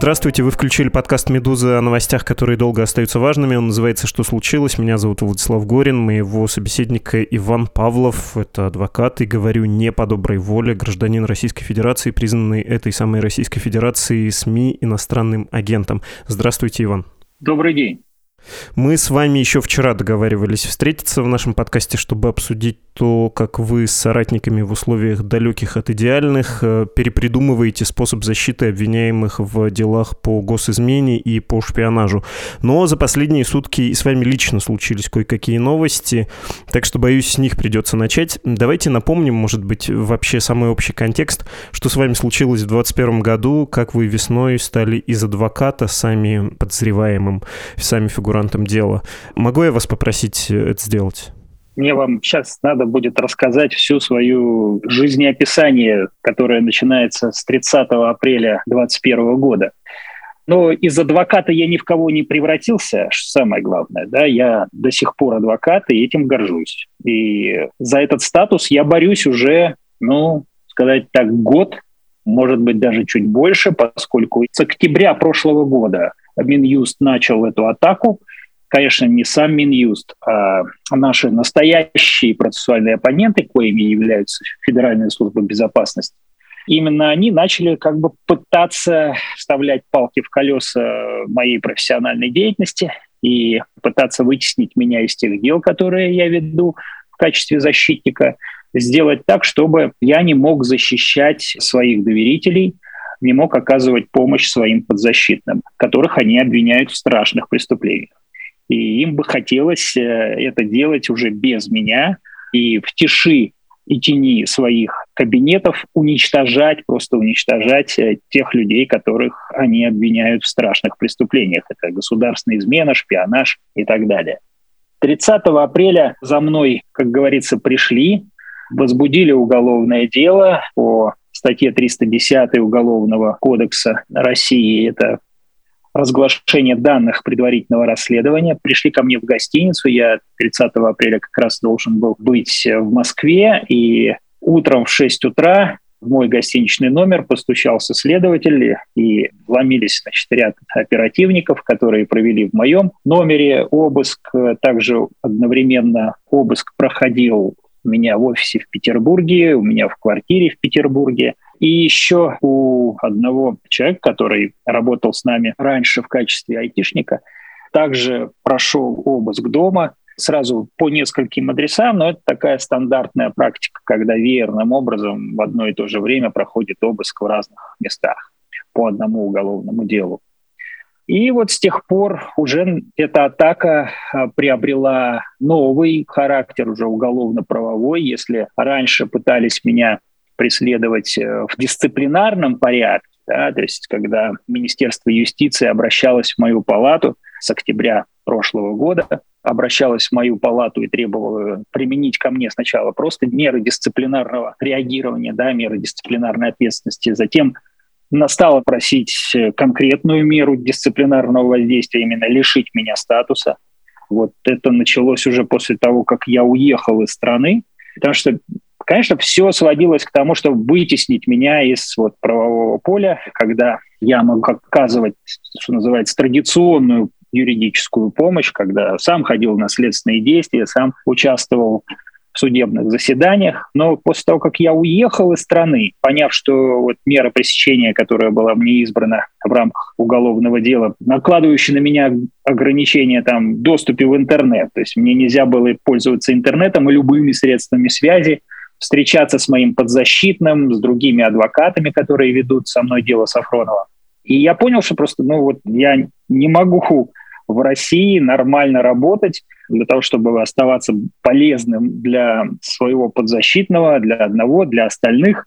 Здравствуйте, вы включили подкаст «Медуза» о новостях, которые долго остаются важными. Он называется «Что случилось?». Меня зовут Владислав Горин, моего собеседника Иван Павлов. Это адвокат, и говорю не по доброй воле, гражданин Российской Федерации, признанный этой самой Российской Федерацией СМИ иностранным агентом. Здравствуйте, Иван. Добрый день. Мы с вами еще вчера договаривались встретиться в нашем подкасте, чтобы обсудить то, как вы с соратниками в условиях далеких от идеальных э, перепридумываете способ защиты обвиняемых в делах по госизмене и по шпионажу. Но за последние сутки с вами лично случились кое-какие новости, так что, боюсь, с них придется начать. Давайте напомним, может быть, вообще самый общий контекст, что с вами случилось в 2021 году, как вы весной стали из адвоката сами подозреваемым, сами фигурантом дела. Могу я вас попросить это сделать? Мне вам сейчас надо будет рассказать всю свою жизнеописание, которое начинается с 30 апреля 2021 года. Но из адвоката я ни в кого не превратился, что самое главное. Да, я до сих пор адвокат и этим горжусь. И за этот статус я борюсь уже, ну, сказать так, год, может быть, даже чуть больше, поскольку с октября прошлого года Минюст начал эту атаку – конечно, не сам Минюст, а наши настоящие процессуальные оппоненты, коими являются Федеральная служба безопасности, именно они начали как бы пытаться вставлять палки в колеса моей профессиональной деятельности и пытаться вытеснить меня из тех дел, которые я веду в качестве защитника, сделать так, чтобы я не мог защищать своих доверителей, не мог оказывать помощь своим подзащитным, которых они обвиняют в страшных преступлениях. И им бы хотелось э, это делать уже без меня и в тиши и тени своих кабинетов уничтожать, просто уничтожать э, тех людей, которых они обвиняют в страшных преступлениях. Это государственная измена, шпионаж и так далее. 30 апреля за мной, как говорится, пришли, возбудили уголовное дело по статье 310 Уголовного кодекса России. Это разглашения данных предварительного расследования. Пришли ко мне в гостиницу. Я 30 апреля как раз должен был быть в Москве. И утром в 6 утра в мой гостиничный номер постучался следователь и вломились значит, ряд оперативников, которые провели в моем номере обыск. Также одновременно обыск проходил меня в офисе в Петербурге, у меня в квартире в Петербурге – и еще у одного человека, который работал с нами раньше в качестве айтишника, также прошел обыск дома, сразу по нескольким адресам, но это такая стандартная практика, когда веерным образом в одно и то же время проходит обыск в разных местах по одному уголовному делу. И вот с тех пор уже эта атака а, приобрела новый характер, уже уголовно-правовой. Если раньше пытались меня преследовать э, в дисциплинарном порядке, да, то есть когда Министерство юстиции обращалось в мою палату с октября прошлого года, обращалась в мою палату и требовала применить ко мне сначала просто меры дисциплинарного реагирования, да, меры дисциплинарной ответственности, затем настала просить конкретную меру дисциплинарного воздействия, именно лишить меня статуса. Вот это началось уже после того, как я уехал из страны, потому что Конечно, все сводилось к тому, чтобы вытеснить меня из вот, правового поля, когда я могу оказывать, что называется, традиционную юридическую помощь, когда сам ходил на следственные действия, сам участвовал судебных заседаниях. Но после того, как я уехал из страны, поняв, что вот мера пресечения, которая была мне избрана в рамках уголовного дела, накладывающая на меня ограничения там доступе в интернет, то есть мне нельзя было пользоваться интернетом и любыми средствами связи, встречаться с моим подзащитным, с другими адвокатами, которые ведут со мной дело Сафронова. И я понял, что просто, ну вот я не могу в России нормально работать для того, чтобы оставаться полезным для своего подзащитного, для одного, для остальных.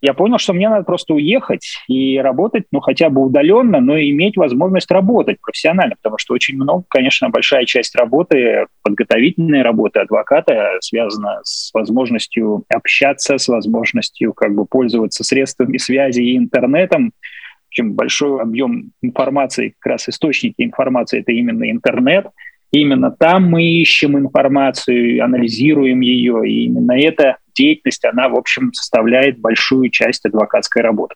я понял, что мне надо просто уехать и работать, ну, хотя бы удаленно, но иметь возможность работать профессионально, потому что очень много, конечно, большая часть работы, подготовительной работы адвоката связана с возможностью общаться, с возможностью как бы пользоваться средствами связи и интернетом, чем большой объем информации, как раз источники информации – это именно интернет. Именно там мы ищем информацию, анализируем ее, и именно эта деятельность, она, в общем, составляет большую часть адвокатской работы.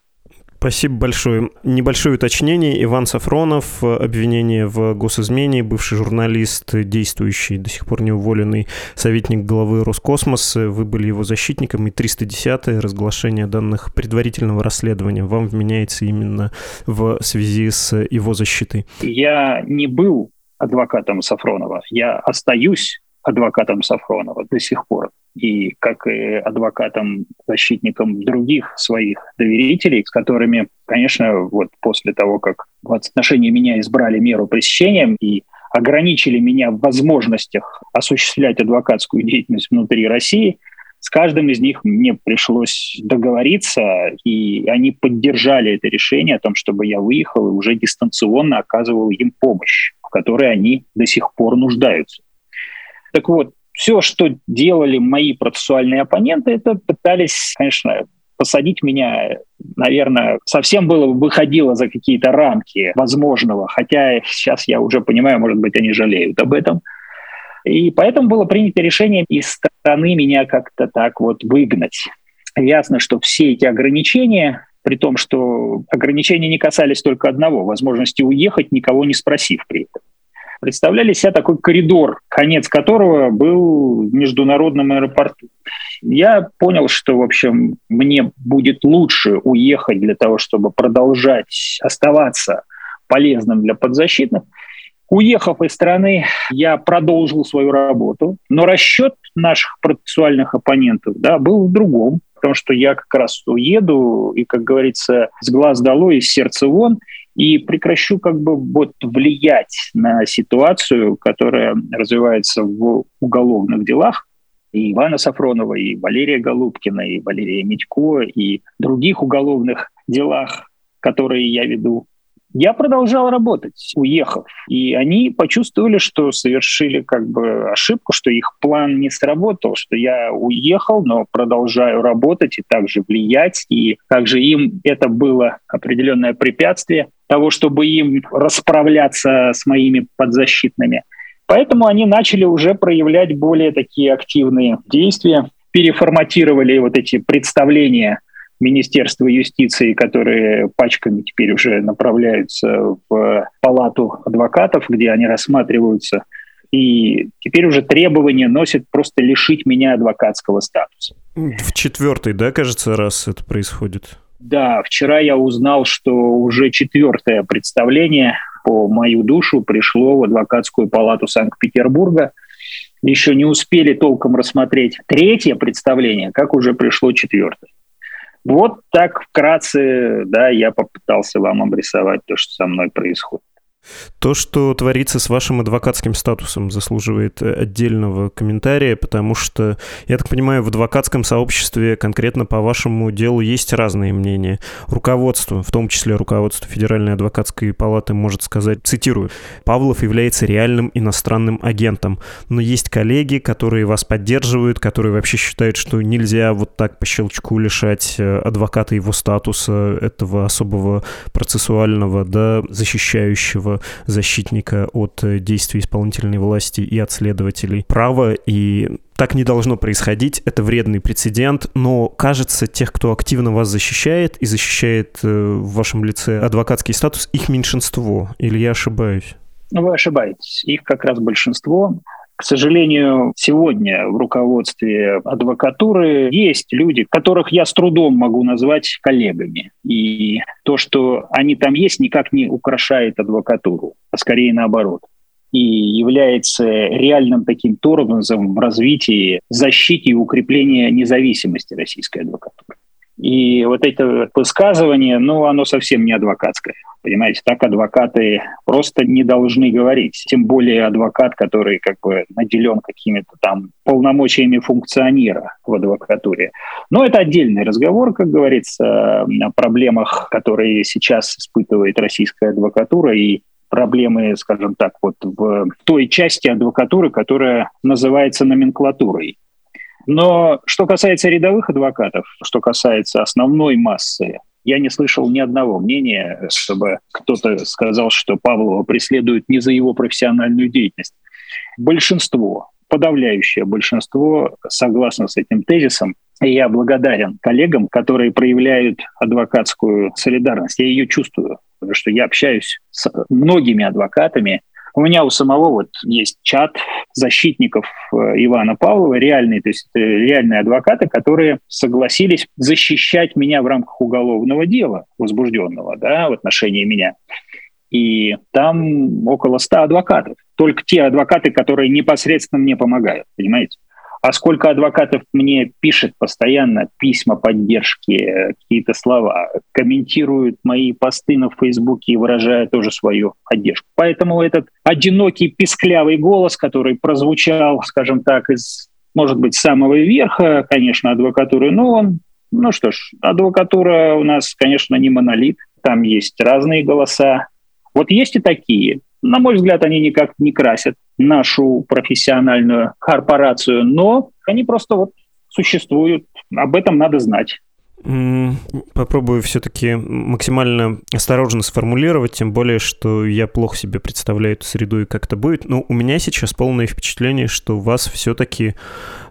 Спасибо большое. Небольшое уточнение. Иван Сафронов, обвинение в госизмене, бывший журналист, действующий, до сих пор не уволенный советник главы Роскосмоса. Вы были его защитником. И 310-е разглашение данных предварительного расследования вам вменяется именно в связи с его защитой. Я не был адвокатом Сафронова. Я остаюсь адвокатом Сафронова до сих пор и как и адвокатом, защитником других своих доверителей, с которыми, конечно, вот после того, как в отношении меня избрали меру пресечения и ограничили меня в возможностях осуществлять адвокатскую деятельность внутри России, с каждым из них мне пришлось договориться, и они поддержали это решение о том, чтобы я выехал и уже дистанционно оказывал им помощь, которой они до сих пор нуждаются. Так вот, все, что делали мои процессуальные оппоненты, это пытались, конечно, посадить меня, наверное, совсем было выходило за какие-то рамки возможного, хотя сейчас я уже понимаю, может быть, они жалеют об этом. И поэтому было принято решение из страны меня как-то так вот выгнать. Ясно, что все эти ограничения, при том, что ограничения не касались только одного, возможности уехать, никого не спросив при этом представляли себя такой коридор, конец которого был в международном аэропорту. Я понял, что, в общем, мне будет лучше уехать для того, чтобы продолжать оставаться полезным для подзащитных. Уехав из страны, я продолжил свою работу, но расчет наших процессуальных оппонентов да, был в другом, потому что я как раз уеду и, как говорится, с глаз долой, из сердца вон, и прекращу как бы вот влиять на ситуацию, которая развивается в уголовных делах, и Ивана Сафронова, и Валерия Голубкина, и Валерия Митько, и других уголовных делах, которые я веду. Я продолжал работать, уехав. И они почувствовали, что совершили как бы ошибку, что их план не сработал, что я уехал, но продолжаю работать и также влиять. И также им это было определенное препятствие того, чтобы им расправляться с моими подзащитными. Поэтому они начали уже проявлять более такие активные действия, переформатировали вот эти представления Министерства юстиции, которые пачками теперь уже направляются в палату адвокатов, где они рассматриваются. И теперь уже требования носят просто лишить меня адвокатского статуса. В четвертый, да, кажется, раз это происходит? Да, вчера я узнал, что уже четвертое представление по мою душу пришло в адвокатскую палату Санкт-Петербурга. Еще не успели толком рассмотреть третье представление, как уже пришло четвертое. Вот так вкратце, да, я попытался вам обрисовать то, что со мной происходит. То, что творится с вашим адвокатским статусом, заслуживает э, отдельного комментария, потому что, я так понимаю, в адвокатском сообществе конкретно по вашему делу есть разные мнения. Руководство, в том числе руководство Федеральной адвокатской палаты, может сказать, цитирую, «Павлов является реальным иностранным агентом, но есть коллеги, которые вас поддерживают, которые вообще считают, что нельзя вот так по щелчку лишать э, адвоката его статуса, этого особого процессуального, да, защищающего защитника от э, действий исполнительной власти и от следователей права, и так не должно происходить, это вредный прецедент, но кажется, тех, кто активно вас защищает и защищает э, в вашем лице адвокатский статус, их меньшинство, или я ошибаюсь? Ну, вы ошибаетесь. Их как раз большинство. К сожалению, сегодня в руководстве адвокатуры есть люди, которых я с трудом могу назвать коллегами. И то, что они там есть, никак не украшает адвокатуру, а скорее наоборот и является реальным таким тормозом в развитии, защите и укреплении независимости российской адвокатуры. И вот это высказывание, ну, оно совсем не адвокатское. Понимаете, так адвокаты просто не должны говорить. Тем более адвокат, который как бы наделен какими-то там полномочиями функционера в адвокатуре. Но это отдельный разговор, как говорится, о проблемах, которые сейчас испытывает российская адвокатура и проблемы, скажем так, вот в той части адвокатуры, которая называется номенклатурой. Но что касается рядовых адвокатов, что касается основной массы, я не слышал ни одного мнения, чтобы кто-то сказал, что Павлова преследуют не за его профессиональную деятельность. Большинство, подавляющее большинство согласно с этим тезисом. И я благодарен коллегам, которые проявляют адвокатскую солидарность. Я ее чувствую, потому что я общаюсь с многими адвокатами, у меня у самого вот есть чат защитников э, Ивана Павлова, реальные, то есть реальные адвокаты, которые согласились защищать меня в рамках уголовного дела, возбужденного да, в отношении меня. И там около ста адвокатов. Только те адвокаты, которые непосредственно мне помогают, понимаете? А сколько адвокатов мне пишет постоянно письма поддержки, какие-то слова, комментируют мои посты на Фейсбуке и выражают тоже свою поддержку. Поэтому этот одинокий писклявый голос, который прозвучал, скажем так, из, может быть, самого верха, конечно, адвокатуры, но он, ну что ж, адвокатура у нас, конечно, не монолит, там есть разные голоса. Вот есть и такие. На мой взгляд, они никак не красят нашу профессиональную корпорацию, но они просто вот существуют. Об этом надо знать. Попробую все-таки максимально осторожно сформулировать, тем более, что я плохо себе представляю эту среду и как это будет. Но у меня сейчас полное впечатление, что вас все-таки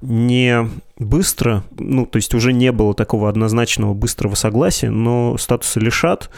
не быстро, ну, то есть уже не было такого однозначного быстрого согласия, но статусы лишат,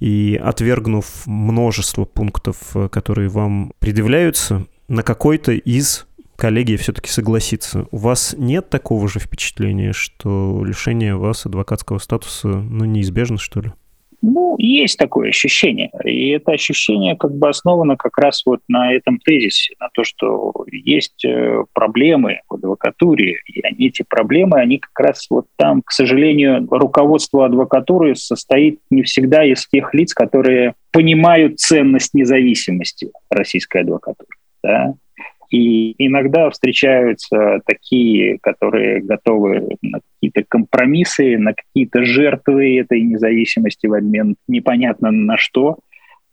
и отвергнув множество пунктов, которые вам предъявляются, на какой-то из коллегия все-таки согласится. У вас нет такого же впечатления, что лишение вас адвокатского статуса ну, неизбежно, что ли? Ну, есть такое ощущение. И это ощущение как бы основано как раз вот на этом тезисе, на то, что есть э, проблемы в адвокатуре, и они, эти проблемы, они как раз вот там, к сожалению, руководство адвокатуры состоит не всегда из тех лиц, которые понимают ценность независимости российской адвокатуры да, и иногда встречаются такие, которые готовы на какие-то компромиссы, на какие-то жертвы этой независимости в обмен непонятно на что.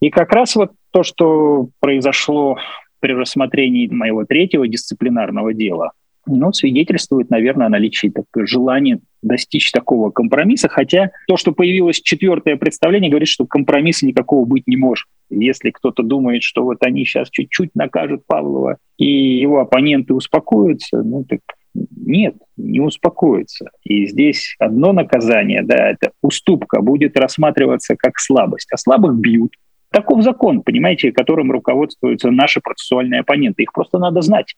И как раз вот то, что произошло при рассмотрении моего третьего дисциплинарного дела, ну, свидетельствует, наверное, о наличии желания достичь такого компромисса, хотя то, что появилось четвертое представление, говорит, что компромисса никакого быть не может. Если кто-то думает, что вот они сейчас чуть-чуть накажут Павлова и его оппоненты успокоятся, ну так нет, не успокоится. И здесь одно наказание, да, это уступка будет рассматриваться как слабость. А слабых бьют. Таков закон, понимаете, которым руководствуются наши процессуальные оппоненты. Их просто надо знать.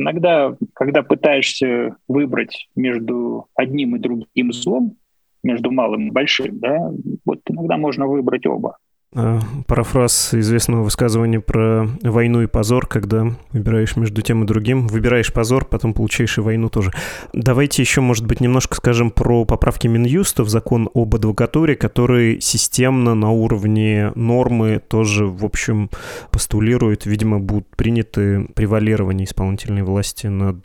Иногда, когда пытаешься выбрать между одним и другим злом, между малым и большим, да, вот иногда можно выбрать оба. А, парафраз известного высказывания про войну и позор, когда выбираешь между тем и другим. Выбираешь позор, потом получаешь и войну тоже. Давайте еще, может быть, немножко скажем про поправки Минюста в закон об адвокатуре, которые системно на уровне нормы тоже, в общем, постулируют, видимо, будут приняты превалирование исполнительной власти над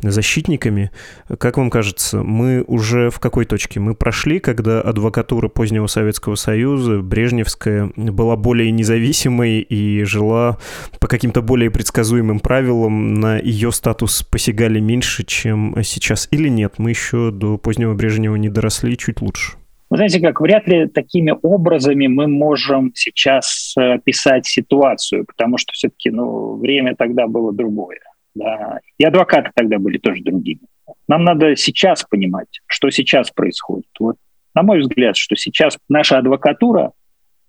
защитниками. Как вам кажется, мы уже в какой точке? Мы прошли, когда адвокатура позднего Советского Союза, Брежневская, была более независимой и жила по каким-то более предсказуемым правилам, на ее статус посягали меньше, чем сейчас. Или нет, мы еще до позднего Брежнева не доросли чуть лучше. Вы знаете как, вряд ли такими образами мы можем сейчас описать ситуацию, потому что все-таки ну, время тогда было другое. Да. И адвокаты тогда были тоже другими. Нам надо сейчас понимать, что сейчас происходит. Вот, на мой взгляд, что сейчас наша адвокатура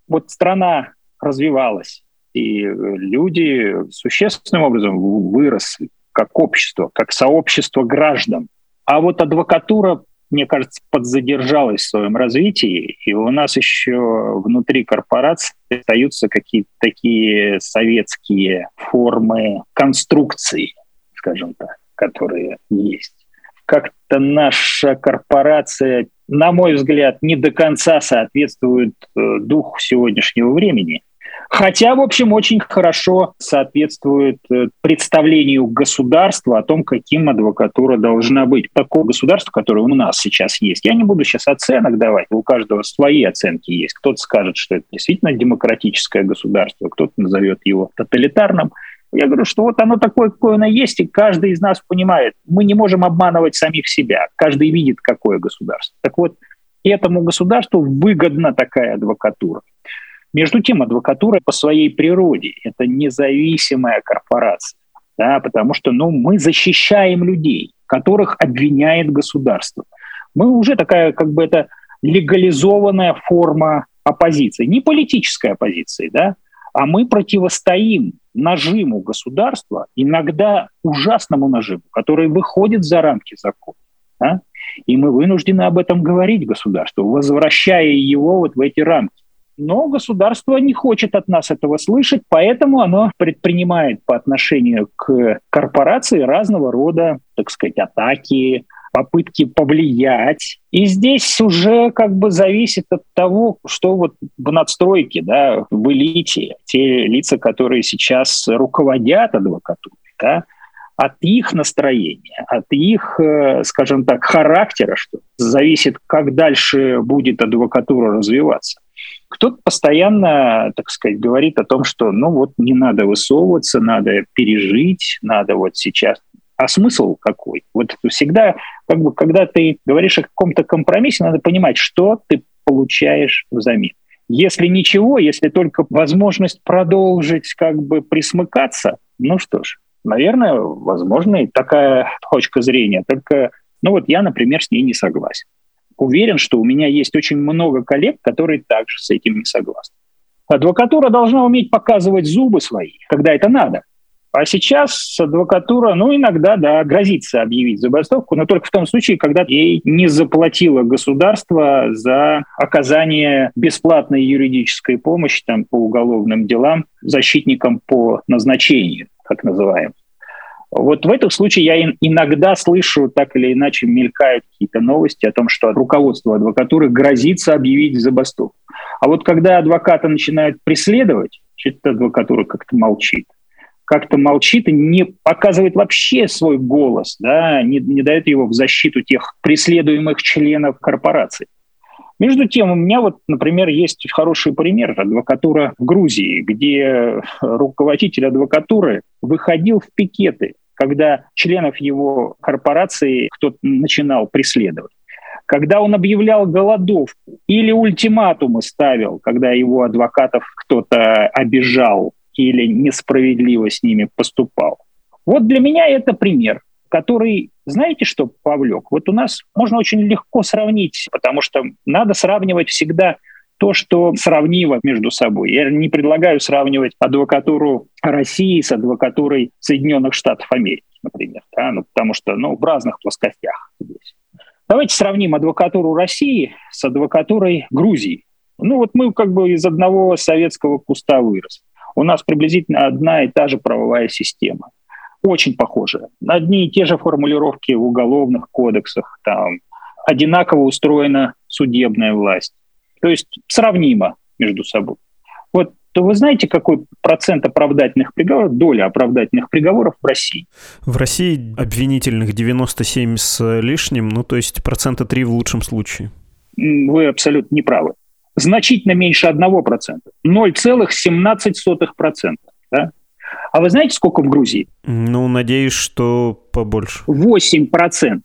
вот страна развивалась, и люди существенным образом выросли как общество, как сообщество граждан. А вот адвокатура, мне кажется, подзадержалась в своем развитии, и у нас еще внутри корпорации остаются какие-то такие советские формы конструкции, скажем так, которые есть. Как-то наша корпорация, на мой взгляд, не до конца соответствует э, духу сегодняшнего времени. Хотя, в общем, очень хорошо соответствует э, представлению государства о том, каким адвокатура должна быть. Такое государство, которое у нас сейчас есть. Я не буду сейчас оценок давать, у каждого свои оценки есть. Кто-то скажет, что это действительно демократическое государство, кто-то назовет его тоталитарным. Я говорю, что вот оно такое, какое оно есть, и каждый из нас понимает, мы не можем обманывать самих себя. Каждый видит, какое государство. Так вот, этому государству выгодна такая адвокатура. Между тем, адвокатура по своей природе – это независимая корпорация, да, потому что ну, мы защищаем людей, которых обвиняет государство. Мы уже такая, как бы это легализованная форма оппозиции, не политической оппозиции, да, а мы противостоим нажиму государства, иногда ужасному нажиму, который выходит за рамки закона. Да? И мы вынуждены об этом говорить государству, возвращая его вот в эти рамки. Но государство не хочет от нас этого слышать, поэтому оно предпринимает по отношению к корпорации разного рода, так сказать, атаки, попытки повлиять. И здесь уже как бы зависит от того, что вот в надстройке, да, в элите, те лица, которые сейчас руководят адвокатурой, да, от их настроения, от их, э, скажем так, характера, что зависит, как дальше будет адвокатура развиваться. Кто-то постоянно, так сказать, говорит о том, что ну вот не надо высовываться, надо пережить, надо вот сейчас а смысл какой? Вот всегда, как бы, когда ты говоришь о каком-то компромиссе, надо понимать, что ты получаешь взамен. Если ничего, если только возможность продолжить как бы присмыкаться, ну что ж, наверное, возможно и такая точка зрения. Только, ну вот я, например, с ней не согласен. Уверен, что у меня есть очень много коллег, которые также с этим не согласны. Адвокатура должна уметь показывать зубы свои, когда это надо. А сейчас адвокатура, ну, иногда, да, грозится объявить забастовку, но только в том случае, когда ей не заплатило государство за оказание бесплатной юридической помощи там, по уголовным делам защитникам по назначению, так называемым. Вот в этом случае я иногда слышу, так или иначе мелькают какие-то новости о том, что руководство адвокатуры грозится объявить забастовку. А вот когда адвоката начинают преследовать, что-то адвокатура как-то молчит как-то молчит и не показывает вообще свой голос, да, не, не дает его в защиту тех преследуемых членов корпорации. Между тем, у меня вот, например, есть хороший пример адвокатура в Грузии, где руководитель адвокатуры выходил в пикеты, когда членов его корпорации кто-то начинал преследовать. Когда он объявлял голодовку или ультиматумы ставил, когда его адвокатов кто-то обижал, или несправедливо с ними поступал. Вот для меня это пример, который, знаете что, повлек? Вот у нас можно очень легко сравнить, потому что надо сравнивать всегда то, что сравнимо между собой. Я не предлагаю сравнивать адвокатуру России с адвокатурой Соединенных Штатов Америки, например, да? ну, потому что ну, в разных плоскостях здесь. Давайте сравним адвокатуру России с адвокатурой Грузии. Ну вот мы как бы из одного советского куста выросли у нас приблизительно одна и та же правовая система. Очень похожая. Одни и те же формулировки в уголовных кодексах, там одинаково устроена судебная власть. То есть сравнимо между собой. Вот то вы знаете, какой процент оправдательных приговоров, доля оправдательных приговоров в России? В России обвинительных 97 с лишним, ну то есть процента 3 в лучшем случае. Вы абсолютно не правы значительно меньше 1%. 0,17%. Да? А вы знаете, сколько в Грузии? Ну, надеюсь, что побольше. 8%.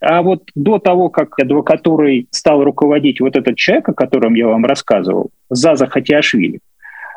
А вот до того, как адвокатурой стал руководить вот этот человек, о котором я вам рассказывал, Заза Хатиашвили,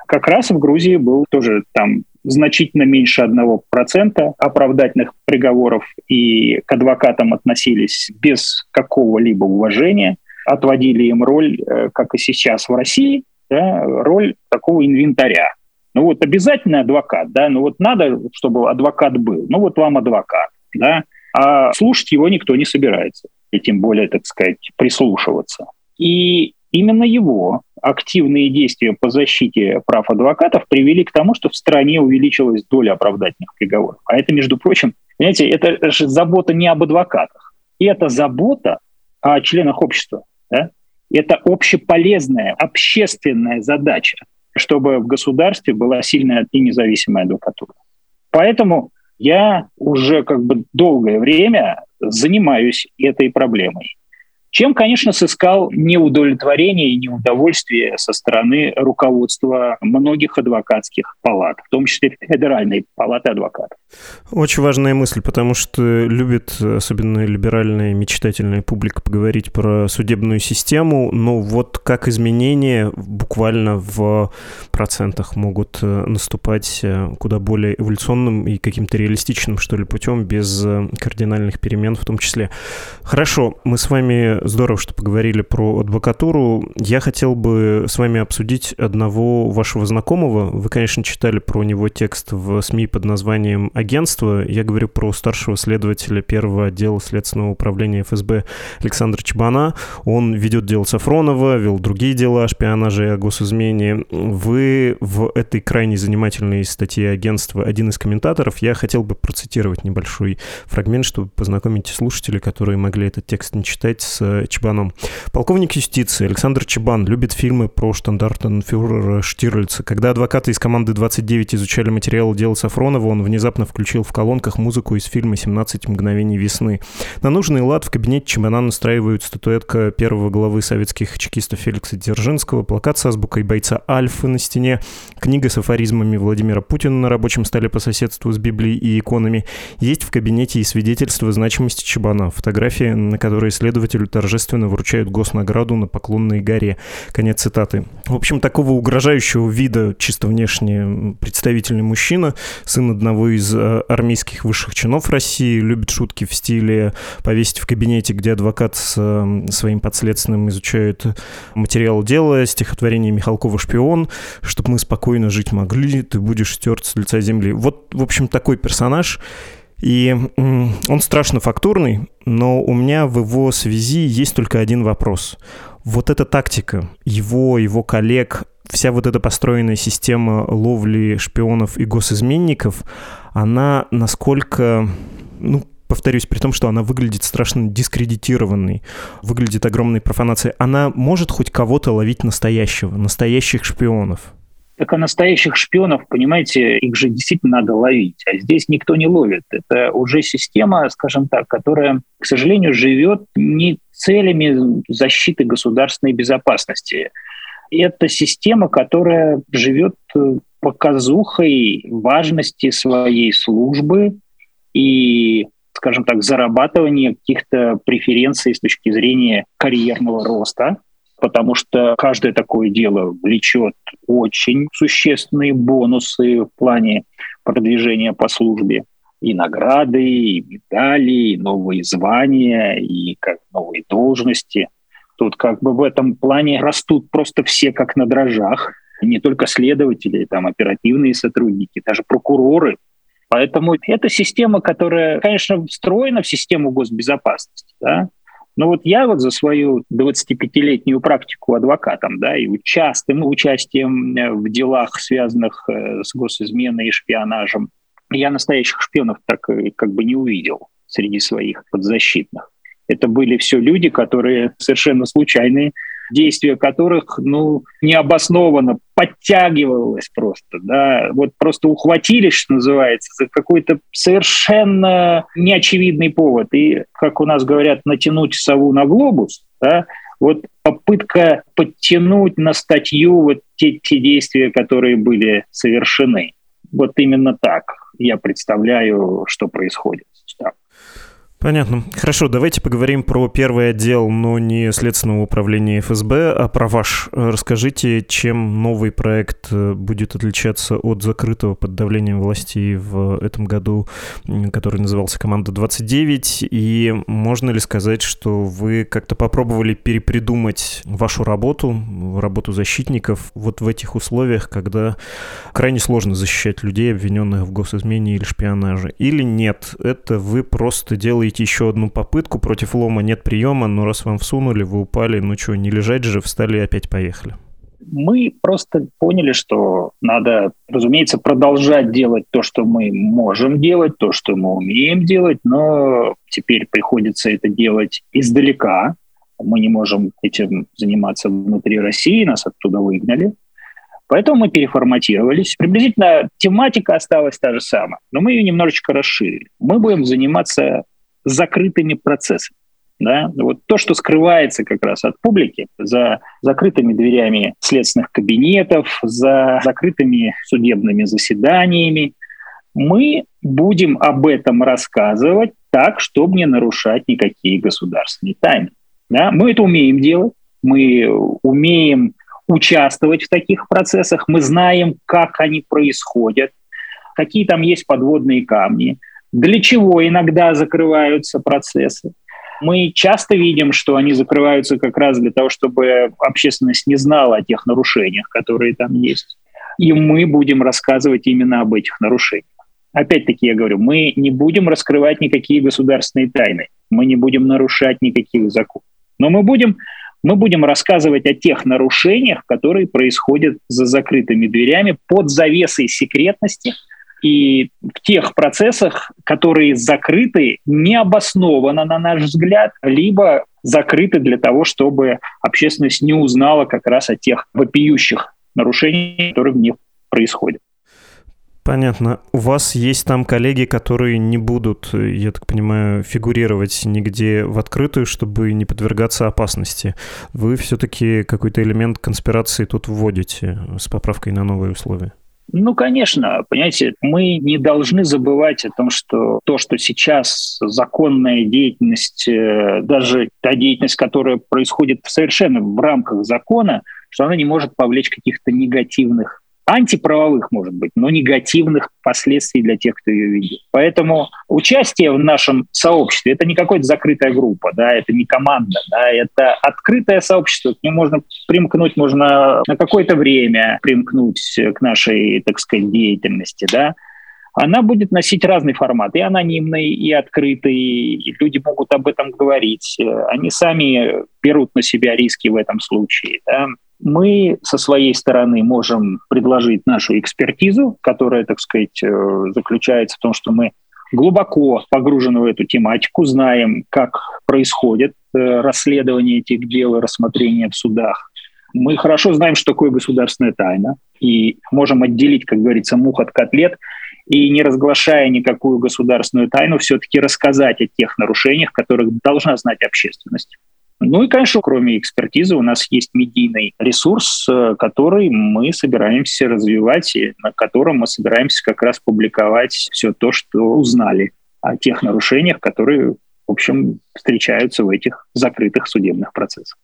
как раз в Грузии был тоже там значительно меньше 1% оправдательных приговоров, и к адвокатам относились без какого-либо уважения отводили им роль, э, как и сейчас в России, да, роль такого инвентаря. Ну вот обязательно адвокат, да, ну вот надо, чтобы адвокат был, ну вот вам адвокат, да, а слушать его никто не собирается, и тем более, так сказать, прислушиваться. И именно его активные действия по защите прав адвокатов привели к тому, что в стране увеличилась доля оправдательных приговоров. А это, между прочим, понимаете, это же забота не об адвокатах, это забота о членах общества. Да? Это общеполезная, общественная задача, чтобы в государстве была сильная и независимая адвокатура. Поэтому я уже как бы долгое время занимаюсь этой проблемой чем, конечно, сыскал неудовлетворение и неудовольствие со стороны руководства многих адвокатских палат, в том числе Федеральной палаты адвокатов. Очень важная мысль, потому что любит особенно либеральная мечтательная публика поговорить про судебную систему, но вот как изменения буквально в процентах могут э, наступать э, куда более эволюционным и каким-то реалистичным, что ли, путем, без э, кардинальных перемен в том числе. Хорошо, мы с вами здорово, что поговорили про адвокатуру. Я хотел бы с вами обсудить одного вашего знакомого. Вы, конечно, читали про него текст в СМИ под названием «Агентство». Я говорю про старшего следователя первого отдела Следственного управления ФСБ Александра Чебана. Он ведет дело Сафронова, вел другие дела о шпионаже и о госизмене. Вы в этой крайне занимательной статье агентства один из комментаторов. Я хотел бы процитировать небольшой фрагмент, чтобы познакомить слушателей, которые могли этот текст не читать, с Чебаном. Полковник юстиции Александр Чебан любит фильмы про штандартенфюрера Штирлица. Когда адвокаты из команды 29 изучали материалы дела Сафронова, он внезапно включил в колонках музыку из фильма «17 мгновений весны». На нужный лад в кабинете Чебана настраивают статуэтка первого главы советских чекистов Феликса Дзержинского, плакат с азбукой бойца Альфы на стене, книга с афоризмами Владимира Путина на рабочем столе по соседству с Библией и иконами. Есть в кабинете и свидетельство значимости Чебана, фотографии, на которой следователю торжественно вручают госнаграду на Поклонной горе. Конец цитаты. В общем, такого угрожающего вида, чисто внешне, представительный мужчина, сын одного из э, армейских высших чинов России, любит шутки в стиле повесить в кабинете, где адвокат с своим подследственным изучает материал дела, стихотворение Михалкова «Шпион», чтобы мы спокойно жить могли, ты будешь стерт с лица земли. Вот, в общем, такой персонаж. И он страшно фактурный, но у меня в его связи есть только один вопрос. Вот эта тактика его, его коллег, вся вот эта построенная система ловли шпионов и госизменников, она насколько, ну, повторюсь, при том, что она выглядит страшно дискредитированной, выглядит огромной профанацией, она может хоть кого-то ловить настоящего, настоящих шпионов? Так а настоящих шпионов, понимаете, их же действительно надо ловить. А здесь никто не ловит. Это уже система, скажем так, которая, к сожалению, живет не целями защиты государственной безопасности. Это система, которая живет э, показухой важности своей службы и, скажем так, зарабатывания каких-то преференций с точки зрения карьерного роста потому что каждое такое дело влечет очень существенные бонусы в плане продвижения по службе. И награды, и медали, и новые звания, и как новые должности. Тут как бы в этом плане растут просто все как на дрожжах. Не только следователи, там оперативные сотрудники, даже прокуроры. Поэтому это система, которая, конечно, встроена в систему госбезопасности. Да? Но вот я вот за свою 25-летнюю практику адвокатом, да, и частым участием э, в делах, связанных э, с госизменой и шпионажем, я настоящих шпионов так как бы не увидел среди своих подзащитных. Это были все люди, которые совершенно случайные, действия которых, ну, необоснованно подтягивалось просто, да, вот просто ухватились, что называется, за какой-то совершенно неочевидный повод. И, как у нас говорят, натянуть сову на глобус, да, вот попытка подтянуть на статью вот те, те действия, которые были совершены. Вот именно так я представляю, что происходит. Понятно. Хорошо, давайте поговорим про первый отдел, но не Следственного управления ФСБ, а про ваш. Расскажите, чем новый проект э, будет отличаться от закрытого под давлением власти в этом году, который назывался «Команда 29», и можно ли сказать, что вы как-то попробовали перепридумать вашу работу, работу защитников вот в этих условиях, когда крайне сложно защищать людей, обвиненных в госизмене или шпионаже? Или нет, это вы просто делаете делаете еще одну попытку, против лома нет приема, но раз вам всунули, вы упали, ну что, не лежать же, встали и опять поехали. Мы просто поняли, что надо, разумеется, продолжать делать то, что мы можем делать, то, что мы умеем делать, но теперь приходится это делать издалека. Мы не можем этим заниматься внутри России, нас оттуда выгнали. Поэтому мы переформатировались. Приблизительно тематика осталась та же самая, но мы ее немножечко расширили. Мы будем заниматься закрытыми процессами. Да? Вот то, что скрывается как раз от публики за закрытыми дверями следственных кабинетов, за закрытыми судебными заседаниями, мы будем об этом рассказывать так, чтобы не нарушать никакие государственные тайны. Да? Мы это умеем делать, мы умеем участвовать в таких процессах, мы знаем, как они происходят, какие там есть подводные камни, для чего иногда закрываются процессы. Мы часто видим, что они закрываются как раз для того, чтобы общественность не знала о тех нарушениях, которые там есть. И мы будем рассказывать именно об этих нарушениях. Опять-таки я говорю, мы не будем раскрывать никакие государственные тайны, мы не будем нарушать никаких законов. Но мы будем, мы будем рассказывать о тех нарушениях, которые происходят за закрытыми дверями под завесой секретности – и в тех процессах, которые закрыты необоснованно, на наш взгляд, либо закрыты для того, чтобы общественность не узнала как раз о тех вопиющих нарушениях, которые в них происходят. Понятно. У вас есть там коллеги, которые не будут, я так понимаю, фигурировать нигде в открытую, чтобы не подвергаться опасности. Вы все-таки какой-то элемент конспирации тут вводите с поправкой на новые условия? Ну, конечно, понимаете, мы не должны забывать о том, что то, что сейчас законная деятельность, э, даже та деятельность, которая происходит совершенно в рамках закона, что она не может повлечь каких-то негативных антиправовых, может быть, но негативных последствий для тех, кто ее видит. Поэтому участие в нашем сообществе – это не какая-то закрытая группа, да, это не команда, да, это открытое сообщество, к нему можно примкнуть, можно на какое-то время примкнуть к нашей, так сказать, деятельности, да, она будет носить разный формат, и анонимный, и открытый, и люди могут об этом говорить, они сами берут на себя риски в этом случае. Да мы со своей стороны можем предложить нашу экспертизу, которая, так сказать, э, заключается в том, что мы глубоко погружены в эту тематику, знаем, как происходит э, расследование этих дел и рассмотрение в судах. Мы хорошо знаем, что такое государственная тайна, и можем отделить, как говорится, мух от котлет, и не разглашая никакую государственную тайну, все-таки рассказать о тех нарушениях, которых должна знать общественность. Ну и, конечно, кроме экспертизы у нас есть медийный ресурс, э, который мы собираемся развивать, и на котором мы собираемся как раз публиковать все то, что узнали о тех нарушениях, которые в общем, встречаются в этих закрытых судебных процессах.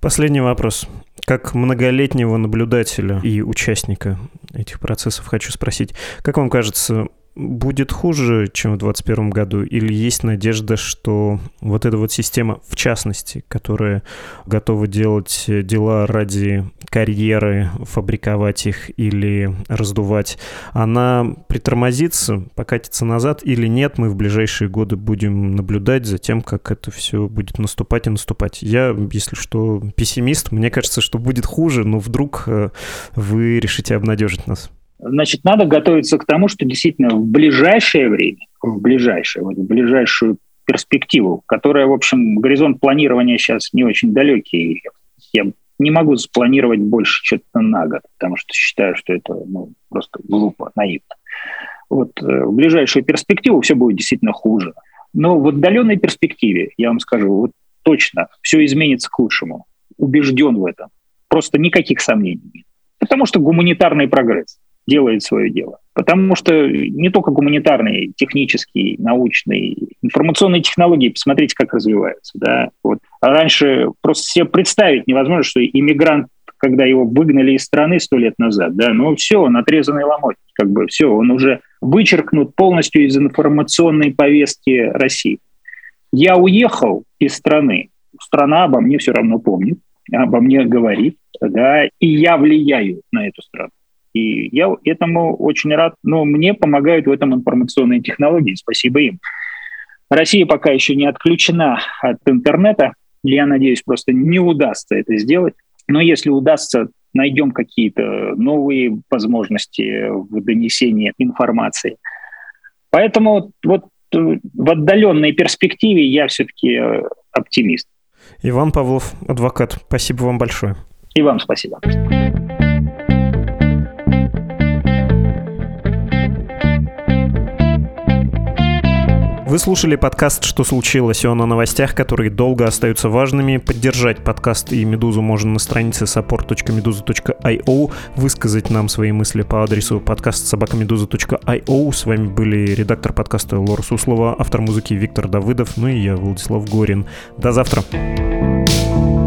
Последний вопрос. Как многолетнего наблюдателя и участника этих процессов хочу спросить, как вам кажется, будет хуже, чем в 2021 году? Или есть надежда, что вот эта вот система, в частности, которая готова делать дела ради карьеры, фабриковать их или раздувать, она притормозится, покатится назад или нет? Мы в ближайшие годы будем наблюдать за тем, как это все будет наступать и наступать. Я, если что, пессимист. Мне кажется, что будет хуже, но вдруг э, вы решите обнадежить нас. Значит, надо готовиться к тому, что действительно в ближайшее время, в ближайшее, вот в ближайшую перспективу, которая, в общем, горизонт планирования сейчас не очень далекий. Я не могу спланировать больше что-то на год, потому что считаю, что это ну, просто глупо, наивно. Вот э, в ближайшую перспективу все будет действительно хуже. Но в отдаленной перспективе, я вам скажу, вот точно все изменится к лучшему. Убежден в этом. Просто никаких сомнений нет. Потому что гуманитарный прогресс делает свое дело. Потому что не только гуманитарные, технические, научные, информационные технологии, посмотрите, как развиваются. Да? Вот. А раньше просто себе представить невозможно, что иммигрант, когда его выгнали из страны сто лет назад, да, ну все, он отрезанный ломоть, как бы все, он уже вычеркнут полностью из информационной повестки России. Я уехал из страны, страна обо мне все равно помнит, обо мне говорит, да, и я влияю на эту страну. И я этому очень рад. Но мне помогают в этом информационные технологии. Спасибо им. Россия пока еще не отключена от интернета. Я надеюсь, просто не удастся это сделать. Но если удастся, найдем какие-то новые возможности в донесении информации. Поэтому вот э, в отдаленной перспективе я все-таки э, оптимист. Иван Павлов, адвокат, спасибо вам большое. И вам спасибо. Вы слушали подкаст «Что случилось?» Он о новостях, которые долго остаются важными. Поддержать подкаст и «Медузу» можно на странице support.meduza.io, высказать нам свои мысли по адресу подкаст собакамедуза.io. С вами были редактор подкаста Лора Суслова, автор музыки Виктор Давыдов, ну и я, Владислав Горин. До завтра. thank you